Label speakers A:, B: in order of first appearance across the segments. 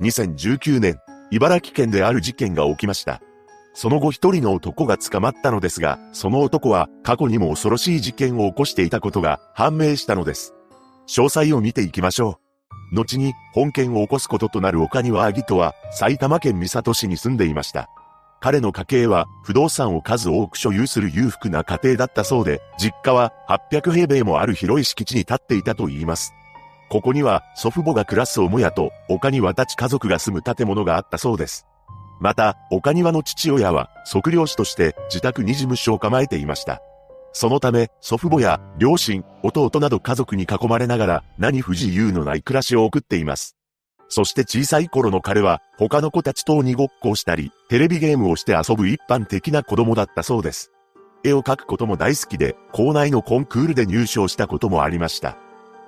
A: 2019年、茨城県である事件が起きました。その後一人の男が捕まったのですが、その男は過去にも恐ろしい事件を起こしていたことが判明したのです。詳細を見ていきましょう。後に本件を起こすこととなる岡庭アギトは埼玉県三郷市に住んでいました。彼の家系は不動産を数多く所有する裕福な家庭だったそうで、実家は800平米もある広い敷地に立っていたと言います。ここには祖父母が暮らす母屋と岡庭たち家族が住む建物があったそうです。また、岡庭の父親は測量士として自宅に事務所を構えていました。そのため、祖父母や両親、弟など家族に囲まれながら何不自由のない暮らしを送っています。そして小さい頃の彼は他の子たちと鬼ごっこをしたり、テレビゲームをして遊ぶ一般的な子供だったそうです。絵を描くことも大好きで、校内のコンクールで入賞したこともありました。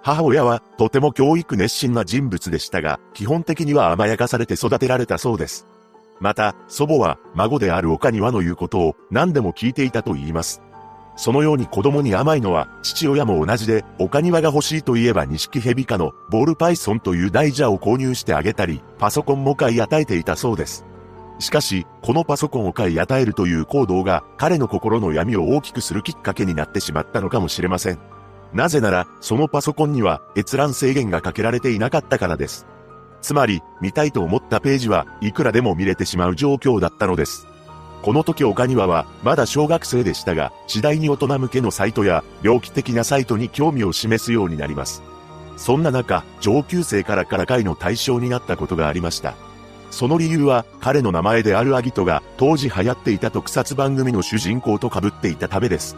A: 母親はとても教育熱心な人物でしたが、基本的には甘やかされて育てられたそうです。また、祖母は孫である岡庭の言うことを何でも聞いていたと言います。そのように子供に甘いのは父親も同じで、岡庭が欲しいといえば錦蛇科のボールパイソンという大蛇を購入してあげたり、パソコンも買い与えていたそうです。しかし、このパソコンを買い与えるという行動が彼の心の闇を大きくするきっかけになってしまったのかもしれません。なぜなら、そのパソコンには閲覧制限がかけられていなかったからです。つまり、見たいと思ったページはいくらでも見れてしまう状況だったのです。この時岡庭はまだ小学生でしたが、次第に大人向けのサイトや猟奇的なサイトに興味を示すようになります。そんな中、上級生からからかいの対象になったことがありました。その理由は、彼の名前であるアギトが当時流行っていた特撮番組の主人公と被っていたためです。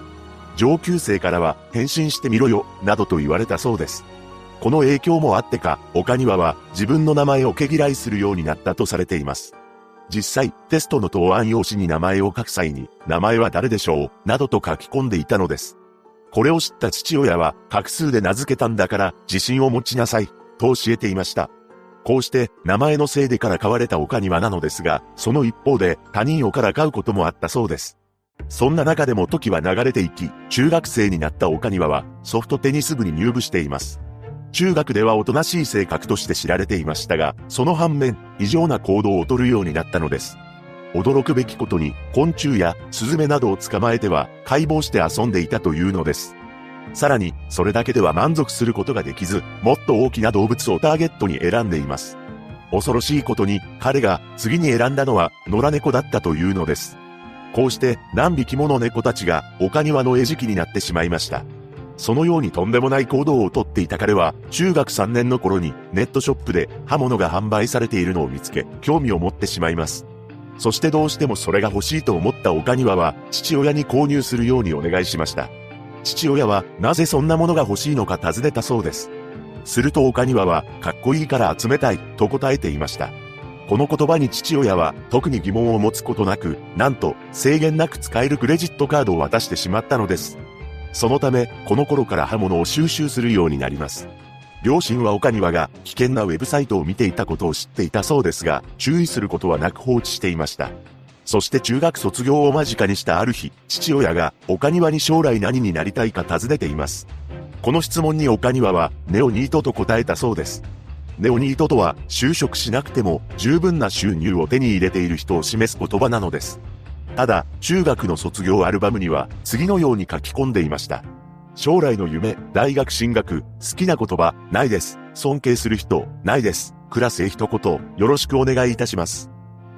A: 上級生からは、変身してみろよ、などと言われたそうです。この影響もあってか、岡庭は自分の名前を毛嫌いするようになったとされています。実際、テストの答案用紙に名前を書く際に、名前は誰でしょう、などと書き込んでいたのです。これを知った父親は、画数で名付けたんだから、自信を持ちなさい、と教えていました。こうして、名前のせいでから買われた岡庭なのですが、その一方で、他人をから買うこともあったそうです。そんな中でも時は流れていき、中学生になった岡庭は、ソフトテニス部に入部しています。中学ではおとなしい性格として知られていましたが、その反面、異常な行動をとるようになったのです。驚くべきことに、昆虫やスズメなどを捕まえては、解剖して遊んでいたというのです。さらに、それだけでは満足することができず、もっと大きな動物をターゲットに選んでいます。恐ろしいことに、彼が次に選んだのは野良猫だったというのです。こうして何匹もの猫たちが丘庭の餌食になってしまいました。そのようにとんでもない行動をとっていた彼は、中学3年の頃にネットショップで刃物が販売されているのを見つけ、興味を持ってしまいます。そしてどうしてもそれが欲しいと思った岡庭は、父親に購入するようにお願いしました。父親は、なぜそんなものが欲しいのか尋ねたそうです。すると岡庭は、かっこいいから集めたい、と答えていました。この言葉に父親は特に疑問を持つことなく、なんと制限なく使えるクレジットカードを渡してしまったのです。そのため、この頃から刃物を収集するようになります。両親は岡庭が危険なウェブサイトを見ていたことを知っていたそうですが、注意することはなく放置していました。そして中学卒業を間近にしたある日、父親が岡庭に将来何になりたいか尋ねています。この質問に岡庭はネオニートと答えたそうです。ネオニートとは就職しなくても十分な収入を手に入れている人を示す言葉なのです。ただ、中学の卒業アルバムには次のように書き込んでいました。将来の夢、大学進学、好きな言葉、ないです。尊敬する人、ないです。クラスへ一言、よろしくお願いいたします。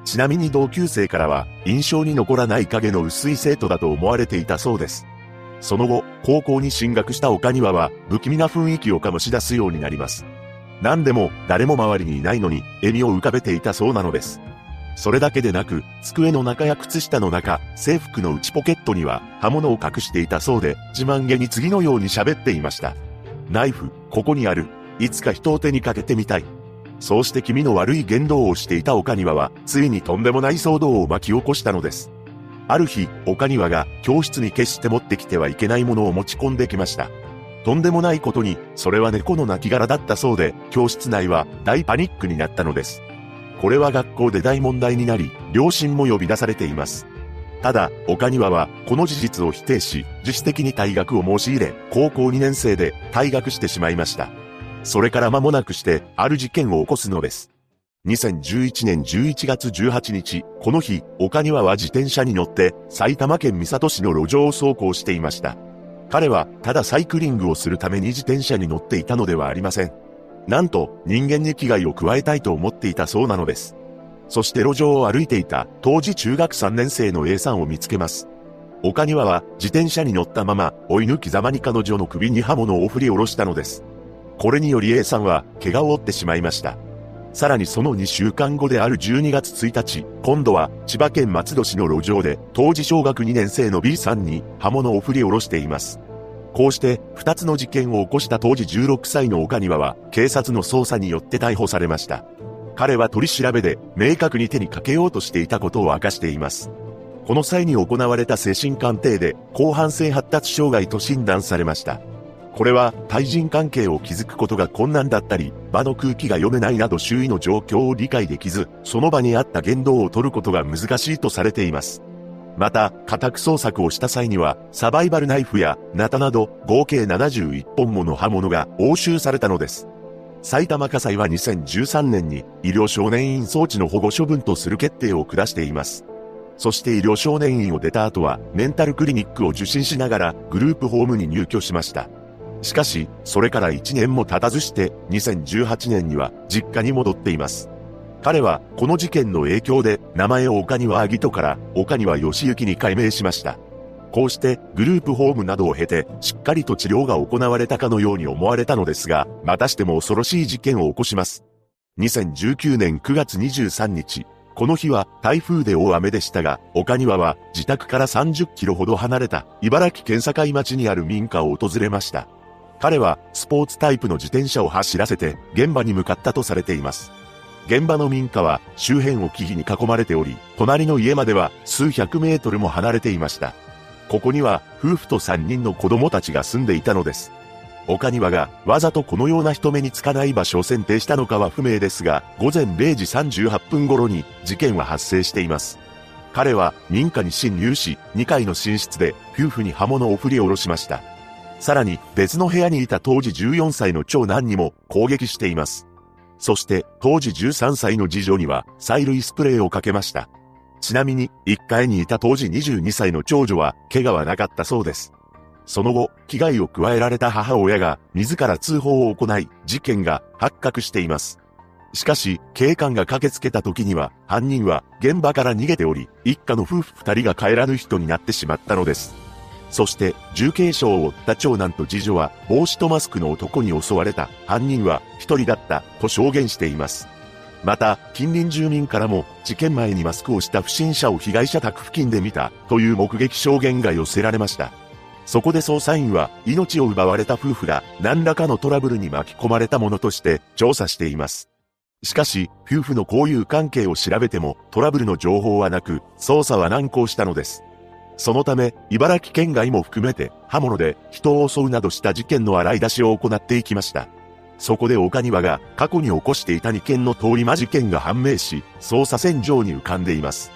A: ちなみに同級生からは、印象に残らない影の薄い生徒だと思われていたそうです。その後、高校に進学した岡庭は、不気味な雰囲気を醸し出すようになります。何でも、誰も周りにいないのに、笑みを浮かべていたそうなのです。それだけでなく、机の中や靴下の中、制服の内ポケットには刃物を隠していたそうで、自慢げに次のように喋っていました。ナイフ、ここにある。いつか人を手にかけてみたい。そうして気味の悪い言動をしていた岡庭は、ついにとんでもない騒動を巻き起こしたのです。ある日、岡庭が教室に決して持ってきてはいけないものを持ち込んできました。とんでもないことに、それは猫の亡骸だったそうで、教室内は大パニックになったのです。これは学校で大問題になり、両親も呼び出されています。ただ、岡庭は、この事実を否定し、自主的に退学を申し入れ、高校2年生で退学してしまいました。それから間もなくして、ある事件を起こすのです。2011年11月18日、この日、岡庭は自転車に乗って埼玉県三郷市の路上を走行していました。彼はただサイクリングをするために自転車に乗っていたのではありません。なんと人間に危害を加えたいと思っていたそうなのです。そして路上を歩いていた当時中学3年生の A さんを見つけます。岡庭は自転車に乗ったまま追い抜きざまに彼女の首に刃物を振り下ろしたのです。これにより A さんは怪我を負ってしまいました。さらにその2週間後である12月1日、今度は千葉県松戸市の路上で当時小学2年生の B さんに刃物を振り下ろしています。こうして2つの事件を起こした当時16歳の岡庭は警察の捜査によって逮捕されました。彼は取り調べで明確に手にかけようとしていたことを明かしています。この際に行われた精神鑑定で広範性発達障害と診断されました。これは対人関係を築くことが困難だったり、場の空気が読めないなど周囲の状況を理解できず、その場にあった言動を取ることが難しいとされています。また、家宅捜索をした際には、サバイバルナイフやナタなど合計71本もの刃物が押収されたのです。埼玉火災は2013年に医療少年院装置の保護処分とする決定を下しています。そして医療少年院を出た後はメンタルクリニックを受診しながらグループホームに入居しました。しかし、それから1年も経たずして2018年には実家に戻っています。彼はこの事件の影響で名前を岡庭ギトから岡庭義行に改名しました。こうしてグループホームなどを経てしっかりと治療が行われたかのように思われたのですが、またしても恐ろしい事件を起こします。2019年9月23日、この日は台風で大雨でしたが、岡庭は自宅から30キロほど離れた茨城県境町にある民家を訪れました。彼はスポーツタイプの自転車を走らせて現場に向かったとされています。現場の民家は周辺を木々に囲まれており、隣の家までは数百メートルも離れていました。ここには夫婦と3人の子供たちが住んでいたのです。岡庭がわざとこのような人目につかない場所を選定したのかは不明ですが、午前0時38分頃に事件は発生しています。彼は民家に侵入し、2階の寝室で夫婦に刃物を振り下ろしました。さらに別の部屋にいた当時14歳の長男にも攻撃しています。そして当時13歳の次女には催涙スプレーをかけました。ちなみに1階にいた当時22歳の長女は怪我はなかったそうです。その後、危害を加えられた母親が自ら通報を行い、事件が発覚しています。しかし、警官が駆けつけた時には、犯人は現場から逃げており、一家の夫婦二人が帰らぬ人になってしまったのです。そして、重軽傷を負った長男と次女は、帽子とマスクの男に襲われた。犯人は、一人だった、と証言しています。また、近隣住民からも、事件前にマスクをした不審者を被害者宅付近で見た、という目撃証言が寄せられました。そこで捜査員は、命を奪われた夫婦が、何らかのトラブルに巻き込まれたものとして、調査しています。しかし、夫婦の交友関係を調べても、トラブルの情報はなく、捜査は難航したのです。そのため、茨城県外も含めて、刃物で人を襲うなどした事件の洗い出しを行っていきました。そこで岡庭が過去に起こしていた2件の通り魔事件が判明し、捜査線上に浮かんでいます。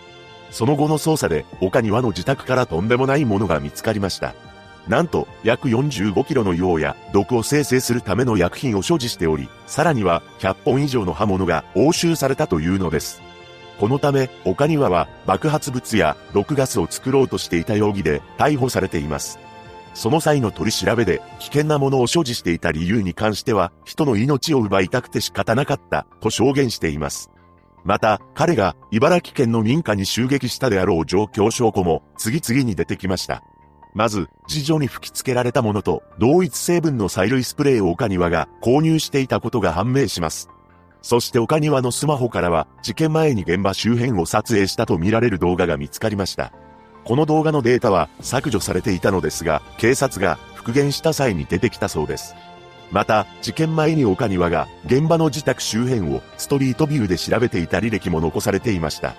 A: その後の捜査で、岡庭の自宅からとんでもないものが見つかりました。なんと、約45キロの硫黄や毒を生成するための薬品を所持しており、さらには100本以上の刃物が押収されたというのです。このため、岡庭は爆発物や毒ガスを作ろうとしていた容疑で逮捕されています。その際の取り調べで危険なものを所持していた理由に関しては人の命を奪いたくて仕方なかったと証言しています。また、彼が茨城県の民家に襲撃したであろう状況証拠も次々に出てきました。まず、事情に吹き付けられたものと同一成分の催涙スプレーを岡庭が購入していたことが判明します。そして岡庭のスマホからは、事件前に現場周辺を撮影したとみられる動画が見つかりました。この動画のデータは削除されていたのですが、警察が復元した際に出てきたそうです。また、事件前に岡庭が現場の自宅周辺をストリートビューで調べていた履歴も残されていました。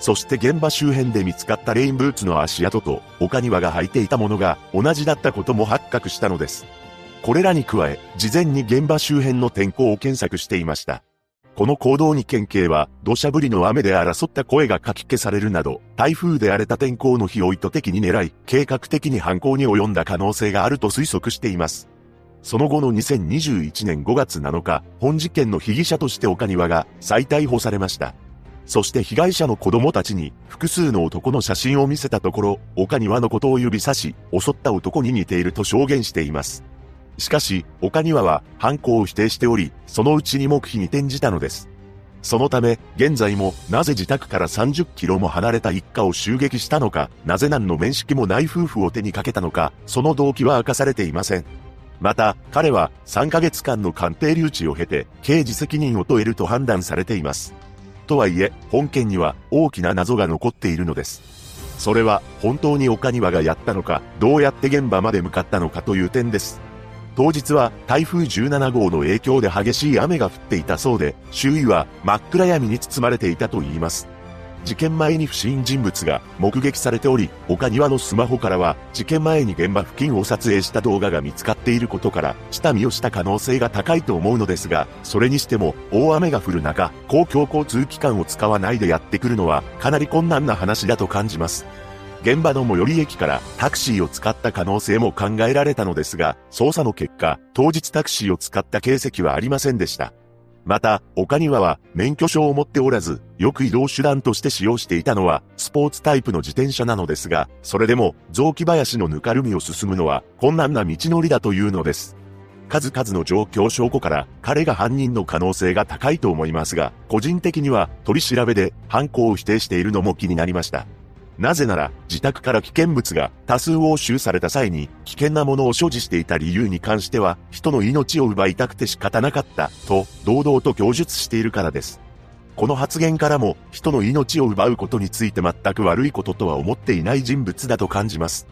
A: そして現場周辺で見つかったレインブーツの足跡と岡庭が履いていたものが同じだったことも発覚したのです。これらに加え、事前に現場周辺の天候を検索していました。この行動に県警は、土砂降りの雨で争った声が書き消されるなど、台風で荒れた天候の日を意図的に狙い、計画的に犯行に及んだ可能性があると推測しています。その後の2021年5月7日、本事件の被疑者として岡庭が再逮捕されました。そして被害者の子供たちに複数の男の写真を見せたところ、岡庭のことを指さし、襲った男に似ていると証言しています。しかし、岡庭は犯行を否定しており、そのうちに黙秘に転じたのです。そのため、現在もなぜ自宅から30キロも離れた一家を襲撃したのか、なぜ何の面識もない夫婦を手にかけたのか、その動機は明かされていません。また、彼は3ヶ月間の鑑定留置を経て、刑事責任を問えると判断されています。とはいえ、本件には大きな謎が残っているのです。それは、本当に岡庭がやったのか、どうやって現場まで向かったのかという点です。当日は台風17号の影響で激しい雨が降っていたそうで、周囲は真っ暗闇に包まれていたと言います。事件前に不審人物が目撃されており、岡庭のスマホからは事件前に現場付近を撮影した動画が見つかっていることから、下見をした可能性が高いと思うのですが、それにしても大雨が降る中、公共交通機関を使わないでやってくるのはかなり困難な話だと感じます。現場の最寄り駅からタクシーを使った可能性も考えられたのですが、捜査の結果、当日タクシーを使った形跡はありませんでした。また、岡庭は免許証を持っておらず、よく移動手段として使用していたのはスポーツタイプの自転車なのですが、それでも雑木林のぬかるみを進むのは困難な道のりだというのです。数々の状況証拠から彼が犯人の可能性が高いと思いますが、個人的には取り調べで犯行を否定しているのも気になりました。なぜなら、自宅から危険物が多数押収された際に、危険なものを所持していた理由に関しては、人の命を奪いたくて仕方なかった、と、堂々と供述しているからです。この発言からも、人の命を奪うことについて全く悪いこととは思っていない人物だと感じます。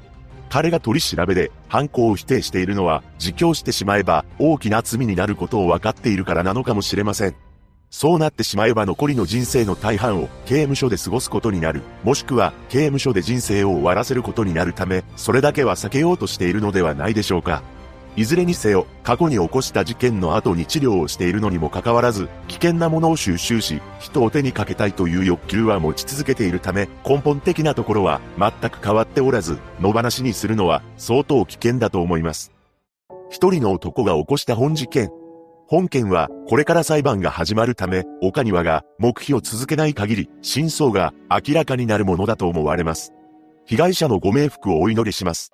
A: 彼が取り調べで犯行を否定しているのは、自供してしまえば大きな罪になることを分かっているからなのかもしれません。そうなってしまえば残りの人生の大半を刑務所で過ごすことになる、もしくは刑務所で人生を終わらせることになるため、それだけは避けようとしているのではないでしょうか。いずれにせよ、過去に起こした事件の後に治療をしているのにもかかわらず、危険なものを収集し、人を手にかけたいという欲求は持ち続けているため、根本的なところは全く変わっておらず、野放しにするのは相当危険だと思います。一人の男が起こした本事件。本件はこれから裁判が始まるため、岡庭が黙秘を続けない限り、真相が明らかになるものだと思われます。被害者のご冥福をお祈りします。